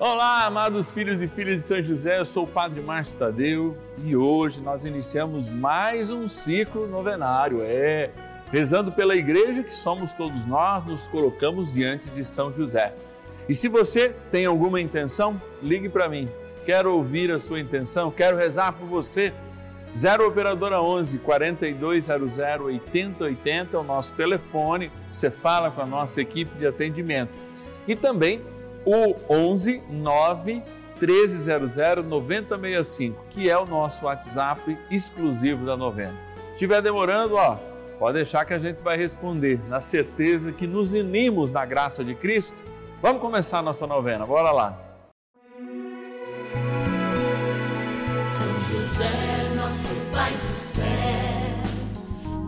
Olá, amados filhos e filhas de São José, eu sou o Padre Márcio Tadeu e hoje nós iniciamos mais um ciclo novenário. É, rezando pela igreja que somos todos nós, nos colocamos diante de São José. E se você tem alguma intenção, ligue para mim. Quero ouvir a sua intenção, quero rezar por você. 0 Operadora 11 4200 8080 é o nosso telefone. Você fala com a nossa equipe de atendimento. E também o 11 9 1300 9065, que é o nosso WhatsApp exclusivo da novena. Se estiver demorando, ó, pode deixar que a gente vai responder, na certeza que nos unimos na graça de Cristo. Vamos começar a nossa novena, bora lá. São José, nosso Pai do céu,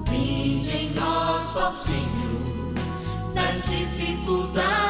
vinde em nós, ó Senhor, dificuldades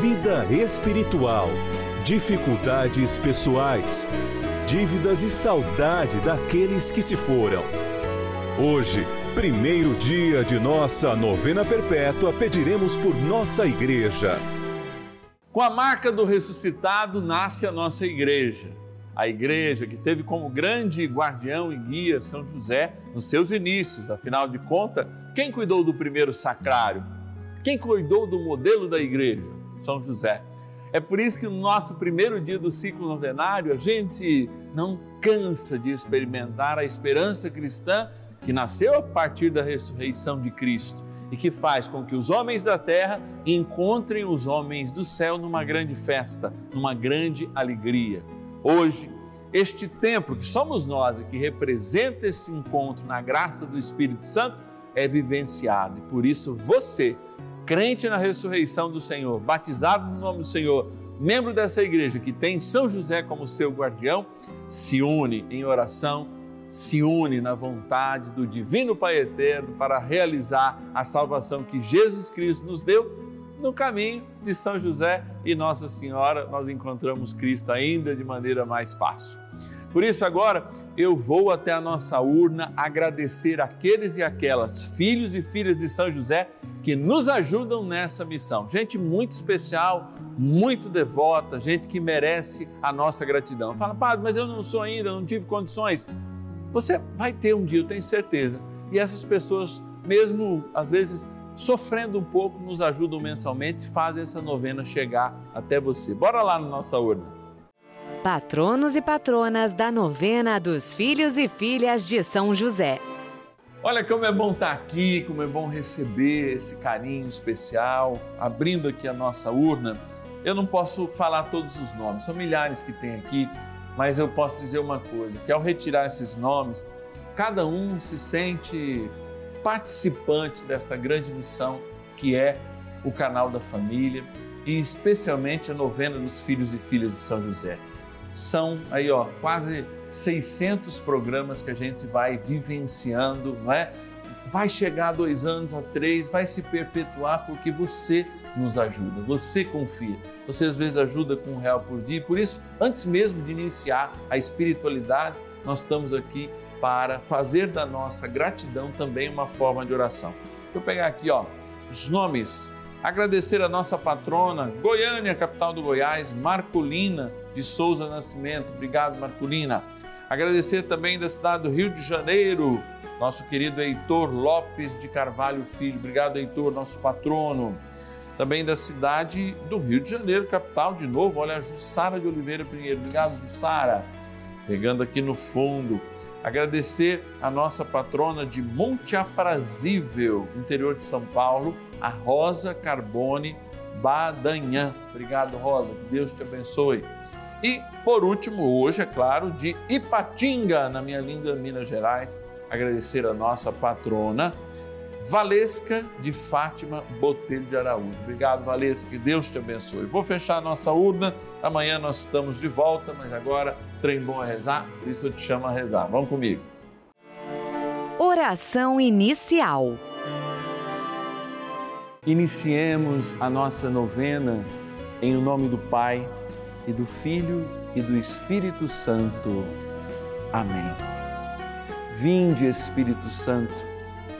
vida espiritual, dificuldades pessoais, dívidas e saudade daqueles que se foram. Hoje, primeiro dia de nossa novena perpétua, pediremos por nossa igreja. Com a marca do ressuscitado nasce a nossa igreja. A igreja que teve como grande guardião e guia São José nos seus inícios, afinal de contas, quem cuidou do primeiro sacrário? Quem cuidou do modelo da igreja? São José. É por isso que no nosso primeiro dia do ciclo novenário, a gente não cansa de experimentar a esperança cristã que nasceu a partir da ressurreição de Cristo e que faz com que os homens da terra encontrem os homens do céu numa grande festa, numa grande alegria. Hoje, este templo que somos nós e que representa esse encontro na graça do Espírito Santo é vivenciado e por isso você crente na ressurreição do Senhor, batizado no nome do Senhor, membro dessa igreja que tem São José como seu guardião, se une em oração, se une na vontade do Divino Pai Eterno para realizar a salvação que Jesus Cristo nos deu. No caminho de São José e Nossa Senhora, nós encontramos Cristo ainda de maneira mais fácil. Por isso, agora eu vou até a nossa urna agradecer aqueles e aquelas filhos e filhas de São José que nos ajudam nessa missão. Gente muito especial, muito devota, gente que merece a nossa gratidão. Fala, padre, mas eu não sou ainda, não tive condições. Você vai ter um dia, eu tenho certeza. E essas pessoas, mesmo às vezes sofrendo um pouco, nos ajudam mensalmente, fazem essa novena chegar até você. Bora lá na nossa urna patronos e patronas da novena dos filhos e filhas de São José. Olha como é bom estar aqui, como é bom receber esse carinho especial, abrindo aqui a nossa urna. Eu não posso falar todos os nomes, são milhares que tem aqui, mas eu posso dizer uma coisa, que ao retirar esses nomes, cada um se sente participante desta grande missão que é o canal da família e especialmente a novena dos filhos e filhas de São José são aí ó, quase 600 programas que a gente vai vivenciando, não é? Vai chegar a dois anos, a três, vai se perpetuar porque você nos ajuda, você confia. Você às vezes ajuda com um real por dia, por isso, antes mesmo de iniciar a espiritualidade, nós estamos aqui para fazer da nossa gratidão também uma forma de oração. Deixa eu pegar aqui ó, os nomes Agradecer a nossa patrona, Goiânia, capital do Goiás, Marcolina de Souza Nascimento. Obrigado, Marcolina. Agradecer também da cidade do Rio de Janeiro, nosso querido Heitor Lopes de Carvalho Filho. Obrigado, Heitor, nosso patrono. Também da cidade do Rio de Janeiro, capital, de novo. Olha, a Jussara de Oliveira Pinheiro. Obrigado, Jussara. Pegando aqui no fundo. Agradecer a nossa patrona de Monte Aprazível, interior de São Paulo, a Rosa Carbone Badanhã. Obrigado, Rosa. Que Deus te abençoe. E, por último, hoje, é claro, de Ipatinga, na minha linda Minas Gerais, agradecer a nossa patrona, Valesca de Fátima Botelho de Araújo. Obrigado, Valesca, que Deus te abençoe. Vou fechar a nossa urna, amanhã nós estamos de volta, mas agora trem bom a rezar, por isso eu te chamo a rezar. Vamos comigo. Oração inicial. Iniciemos a nossa novena em nome do Pai e do Filho e do Espírito Santo. Amém. Vinde, Espírito Santo,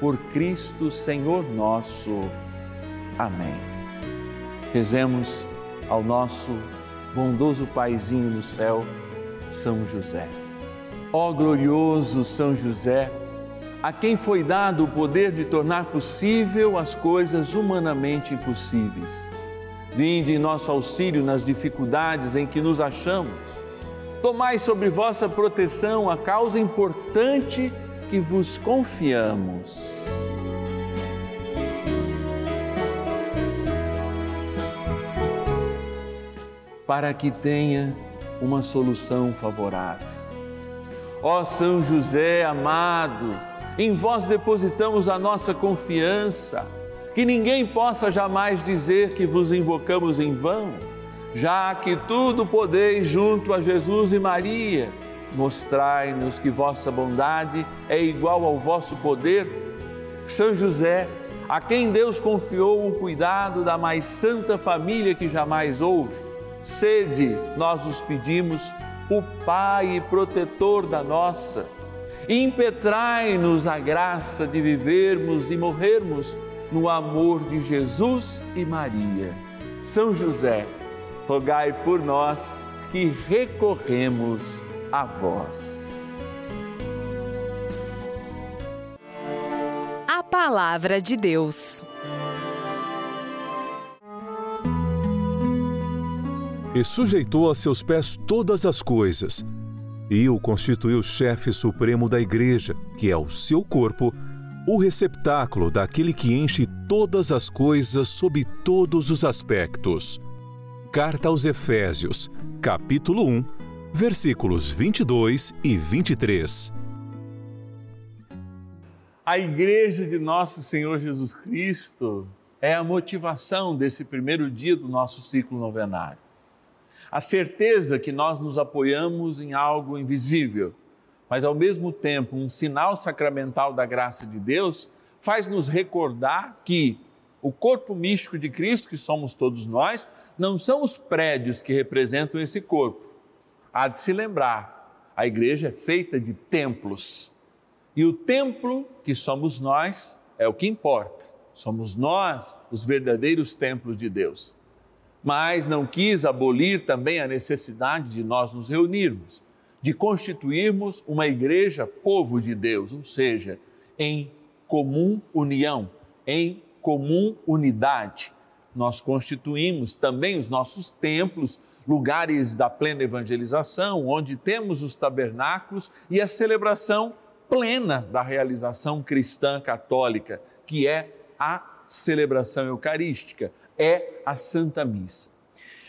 Por Cristo Senhor nosso. Amém. Rezemos ao nosso bondoso Paizinho no céu, São José. Ó glorioso São José, a quem foi dado o poder de tornar possível as coisas humanamente impossíveis Vinde em nosso auxílio nas dificuldades em que nos achamos. Tomai sobre vossa proteção a causa importante que vos confiamos. Para que tenha uma solução favorável. Ó São José amado, em vós depositamos a nossa confiança que ninguém possa jamais dizer que vos invocamos em vão, já que tudo podeis junto a Jesus e Maria. Mostrai-nos que vossa bondade é igual ao vosso poder. São José, a quem Deus confiou o cuidado da mais santa família que jamais houve, sede, nós os pedimos, o Pai protetor da nossa. Impetrai-nos a graça de vivermos e morrermos no amor de Jesus e Maria. São José, rogai por nós que recorremos a vós. A Palavra de Deus. E sujeitou a seus pés todas as coisas, e o constituiu chefe supremo da Igreja, que é o seu corpo o receptáculo daquele que enche todas as coisas sob todos os aspectos. Carta aos Efésios, capítulo 1, versículos 22 e 23. A igreja de nosso Senhor Jesus Cristo é a motivação desse primeiro dia do nosso ciclo novenário. A certeza que nós nos apoiamos em algo invisível mas ao mesmo tempo um sinal sacramental da graça de Deus, faz nos recordar que o corpo místico de Cristo, que somos todos nós, não são os prédios que representam esse corpo. Há de se lembrar, a igreja é feita de templos. E o templo que somos nós é o que importa. Somos nós os verdadeiros templos de Deus. Mas não quis abolir também a necessidade de nós nos reunirmos de constituirmos uma igreja povo de Deus, ou seja, em comum união, em comum unidade. Nós constituímos também os nossos templos, lugares da plena evangelização, onde temos os tabernáculos e a celebração plena da realização cristã católica, que é a celebração eucarística, é a Santa Missa.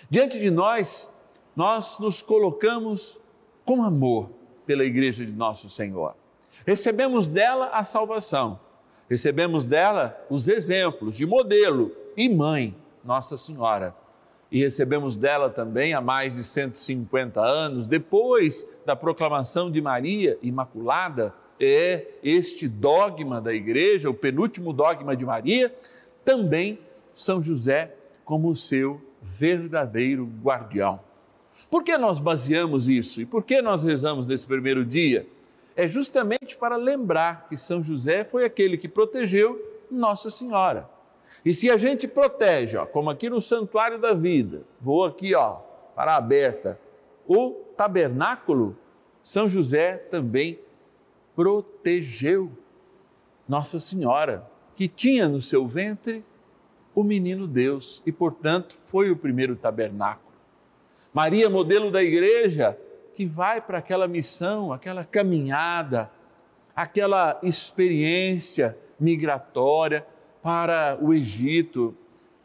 Diante de nós, nós nos colocamos com amor pela igreja de nosso Senhor. Recebemos dela a salvação, recebemos dela os exemplos de modelo e mãe, Nossa Senhora. E recebemos dela também há mais de 150 anos, depois da proclamação de Maria Imaculada, é este dogma da igreja, o penúltimo dogma de Maria, também São José como seu verdadeiro guardião. Por que nós baseamos isso e por que nós rezamos nesse primeiro dia? É justamente para lembrar que São José foi aquele que protegeu Nossa Senhora. E se a gente protege, ó, como aqui no Santuário da Vida, vou aqui ó, para a aberta, o tabernáculo, São José também protegeu Nossa Senhora, que tinha no seu ventre o menino Deus e, portanto, foi o primeiro tabernáculo. Maria, modelo da igreja, que vai para aquela missão, aquela caminhada, aquela experiência migratória para o Egito,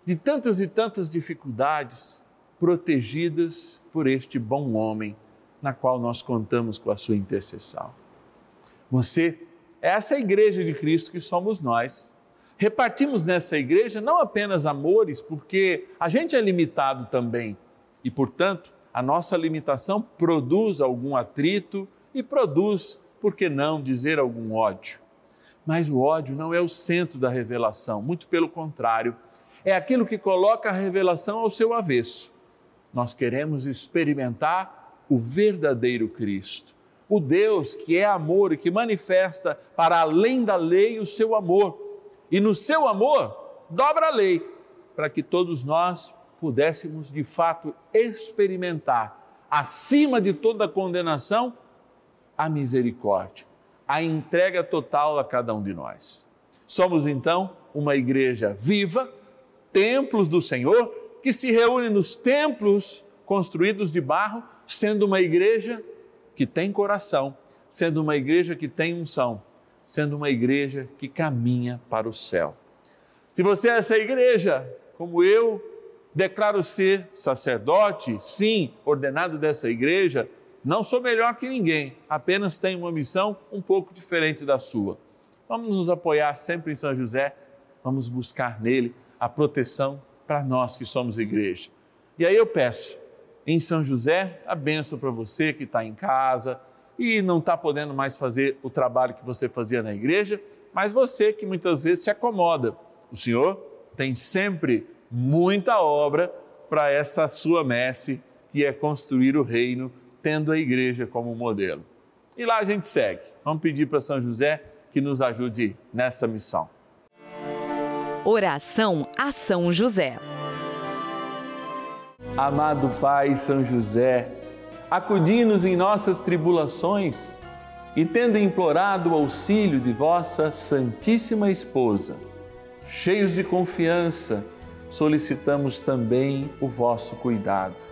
de tantas e tantas dificuldades, protegidas por este bom homem, na qual nós contamos com a sua intercessão. Você é essa igreja de Cristo que somos nós. Repartimos nessa igreja não apenas amores, porque a gente é limitado também e, portanto, a nossa limitação produz algum atrito e produz, por que não dizer, algum ódio. Mas o ódio não é o centro da revelação, muito pelo contrário, é aquilo que coloca a revelação ao seu avesso. Nós queremos experimentar o verdadeiro Cristo o Deus que é amor e que manifesta para além da lei o seu amor. E no seu amor, dobra a lei, para que todos nós pudéssemos de fato experimentar, acima de toda condenação, a misericórdia, a entrega total a cada um de nós. Somos então uma igreja viva, templos do Senhor, que se reúne nos templos construídos de barro, sendo uma igreja que tem coração, sendo uma igreja que tem unção, sendo uma igreja que caminha para o céu. Se você é essa igreja, como eu, declaro ser sacerdote, sim, ordenado dessa igreja, não sou melhor que ninguém, apenas tenho uma missão um pouco diferente da sua. Vamos nos apoiar sempre em São José, vamos buscar nele a proteção para nós que somos igreja. E aí eu peço, em São José, a benção para você que está em casa e não está podendo mais fazer o trabalho que você fazia na igreja, mas você que muitas vezes se acomoda. O Senhor tem sempre muita obra para essa sua messe, que é construir o reino, tendo a igreja como modelo. E lá a gente segue. Vamos pedir para São José que nos ajude nessa missão. Oração a São José. Amado Pai São José, acudi-nos em nossas tribulações e, tendo implorado o auxílio de vossa Santíssima Esposa, cheios de confiança, solicitamos também o vosso cuidado.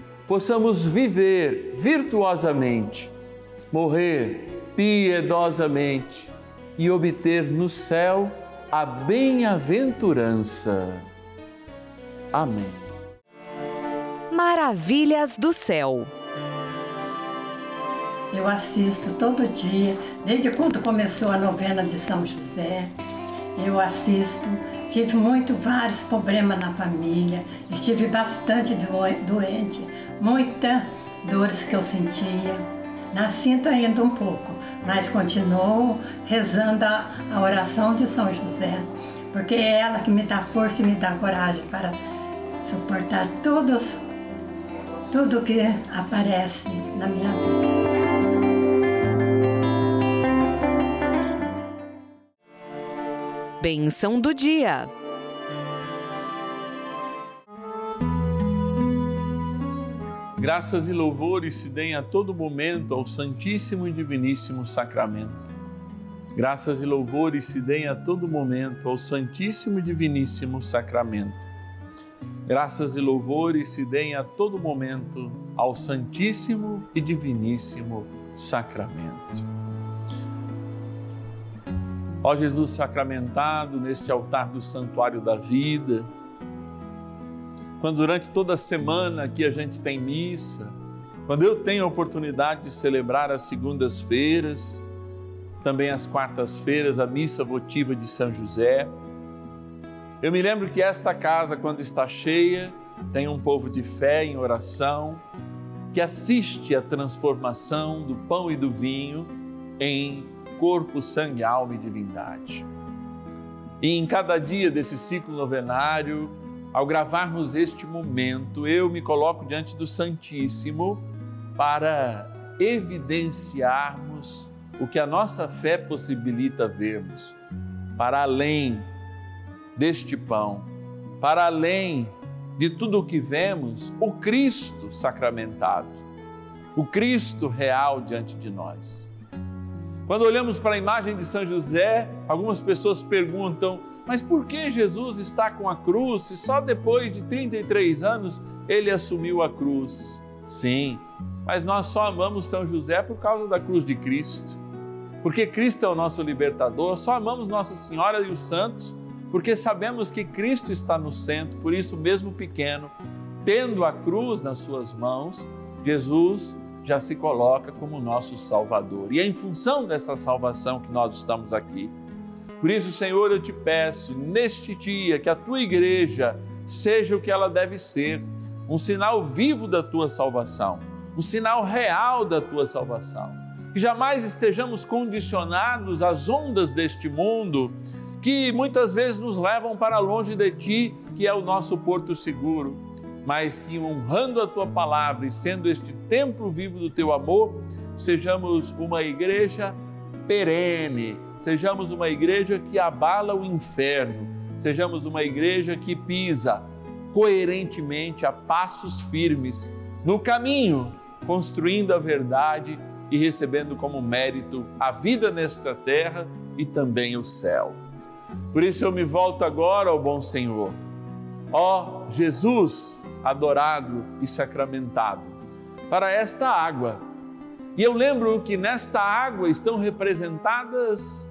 possamos viver virtuosamente, morrer piedosamente e obter no céu a bem-aventurança. Amém. Maravilhas do Céu. Eu assisto todo dia, desde quando começou a novena de São José. Eu assisto tive muito, vários problemas na família, estive bastante doente, muitas dores que eu sentia. Na sinto ainda um pouco, mas continuo rezando a, a oração de São José, porque é ela que me dá força e me dá coragem para suportar todos, tudo que aparece na minha vida. Benção do dia. Graças e louvores se deem a todo momento ao Santíssimo e Diviníssimo Sacramento. Graças e louvores se deem a todo momento ao Santíssimo e Diviníssimo Sacramento. Graças e louvores se deem a todo momento ao Santíssimo e Diviníssimo Sacramento. Ó Jesus sacramentado neste altar do Santuário da Vida, quando durante toda a semana que a gente tem missa, quando eu tenho a oportunidade de celebrar as segundas-feiras, também as quartas-feiras, a missa votiva de São José, eu me lembro que esta casa, quando está cheia, tem um povo de fé em oração, que assiste à transformação do pão e do vinho em corpo, sangue, alma e divindade. E em cada dia desse ciclo novenário, ao gravarmos este momento, eu me coloco diante do Santíssimo para evidenciarmos o que a nossa fé possibilita vermos, para além deste pão, para além de tudo o que vemos, o Cristo sacramentado, o Cristo real diante de nós. Quando olhamos para a imagem de São José, algumas pessoas perguntam: mas por que Jesus está com a cruz se só depois de 33 anos ele assumiu a cruz? Sim, mas nós só amamos São José por causa da cruz de Cristo. Porque Cristo é o nosso libertador, só amamos Nossa Senhora e os santos porque sabemos que Cristo está no centro, por isso, mesmo pequeno, tendo a cruz nas suas mãos, Jesus já se coloca como nosso Salvador. E é em função dessa salvação que nós estamos aqui. Por isso, Senhor, eu te peço, neste dia, que a tua igreja seja o que ela deve ser um sinal vivo da tua salvação, um sinal real da tua salvação. Que jamais estejamos condicionados às ondas deste mundo que muitas vezes nos levam para longe de ti, que é o nosso porto seguro mas que honrando a tua palavra e sendo este templo vivo do teu amor, sejamos uma igreja perene, sejamos uma igreja que abala o inferno, sejamos uma igreja que pisa coerentemente a passos firmes no caminho, construindo a verdade e recebendo como mérito a vida nesta terra e também o céu. Por isso eu me volto agora ao bom Senhor. Ó Jesus, adorado e sacramentado, para esta água. E eu lembro que nesta água estão representadas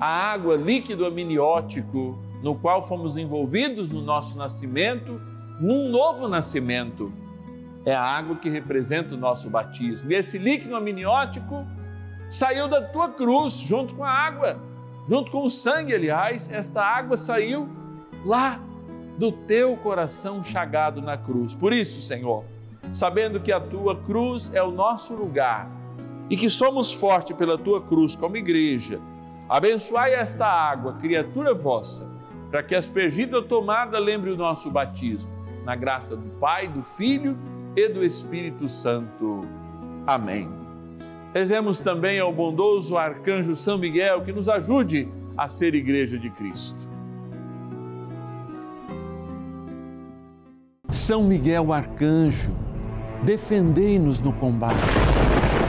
a água líquido amniótico, no qual fomos envolvidos no nosso nascimento, num novo nascimento. É a água que representa o nosso batismo. E esse líquido amniótico saiu da tua cruz junto com a água, junto com o sangue, aliás, esta água saiu lá do teu coração chagado na cruz. Por isso, Senhor, sabendo que a tua cruz é o nosso lugar e que somos fortes pela tua cruz como igreja, abençoai esta água, criatura vossa, para que aspergida tomada lembre o nosso batismo. Na graça do Pai, do Filho e do Espírito Santo. Amém. Rezemos também ao bondoso arcanjo São Miguel que nos ajude a ser igreja de Cristo. São Miguel Arcanjo, defendei-nos no combate.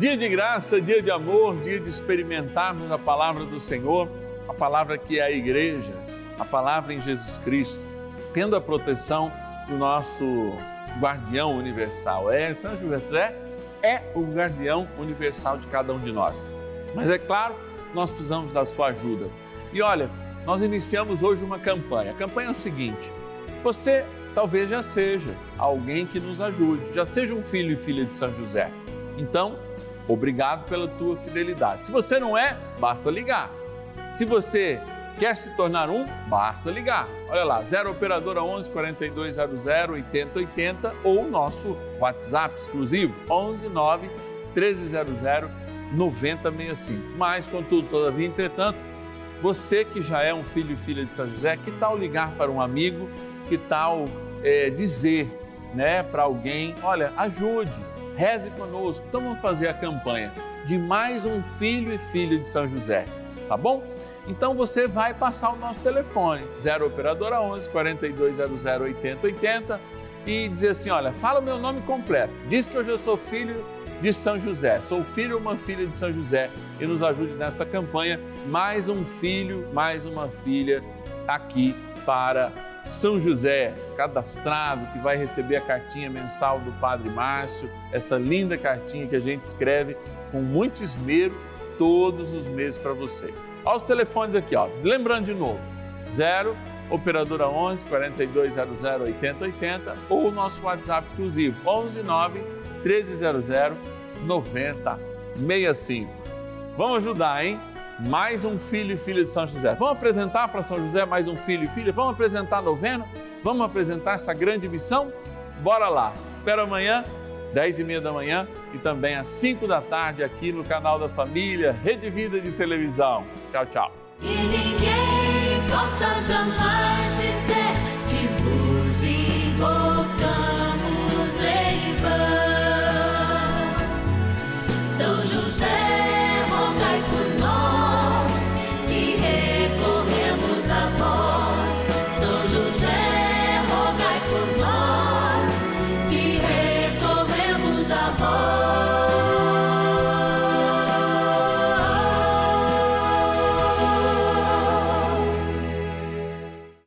Dia de graça, dia de amor, dia de experimentarmos a palavra do Senhor. a palavra que é a igreja, a palavra em Jesus Cristo, tendo a proteção do nosso guardião universal. É, São José é o guardião universal de cada um de nós. Mas é claro, nós precisamos da sua ajuda. E olha, nós iniciamos hoje uma campanha. A campanha é o seguinte: você talvez já seja alguém que nos ajude, já seja um filho e filha de São José. Então, obrigado pela tua fidelidade. Se você não é, basta ligar. Se você quer se tornar um, basta ligar. Olha lá, 0 operadora 11 4200 8080 ou o nosso WhatsApp exclusivo 11 9 1300 9065. Mas, contudo, todavia, entretanto, você que já é um filho e filha de São José, que tal ligar para um amigo? Que tal é, dizer né, para alguém: olha, ajude, reze conosco. Então vamos fazer a campanha de mais um filho e filha de São José, tá bom? Então você vai passar o nosso telefone, 0 Operadora 11 4200 8080 e dizer assim: olha, fala o meu nome completo, diz que eu já sou filho de São José. Sou filho ou uma filha de São José e nos ajude nessa campanha. Mais um filho, mais uma filha aqui para São José, cadastrado, que vai receber a cartinha mensal do Padre Márcio, essa linda cartinha que a gente escreve com muito esmero todos os meses para você. Aos telefones aqui, ó. Lembrando de novo, 0 operadora 11 4200 8080 ou o nosso WhatsApp exclusivo 11 9 1300 9065. Vamos ajudar, hein? Mais um filho e filha de São José. Vamos apresentar para São José mais um filho e filha? Vamos apresentar a novena? Vamos apresentar essa grande missão? Bora lá! Espero amanhã, 10 e meia da manhã e também às 5 da tarde aqui no canal da Família, Rede Vida de Televisão. Tchau, tchau.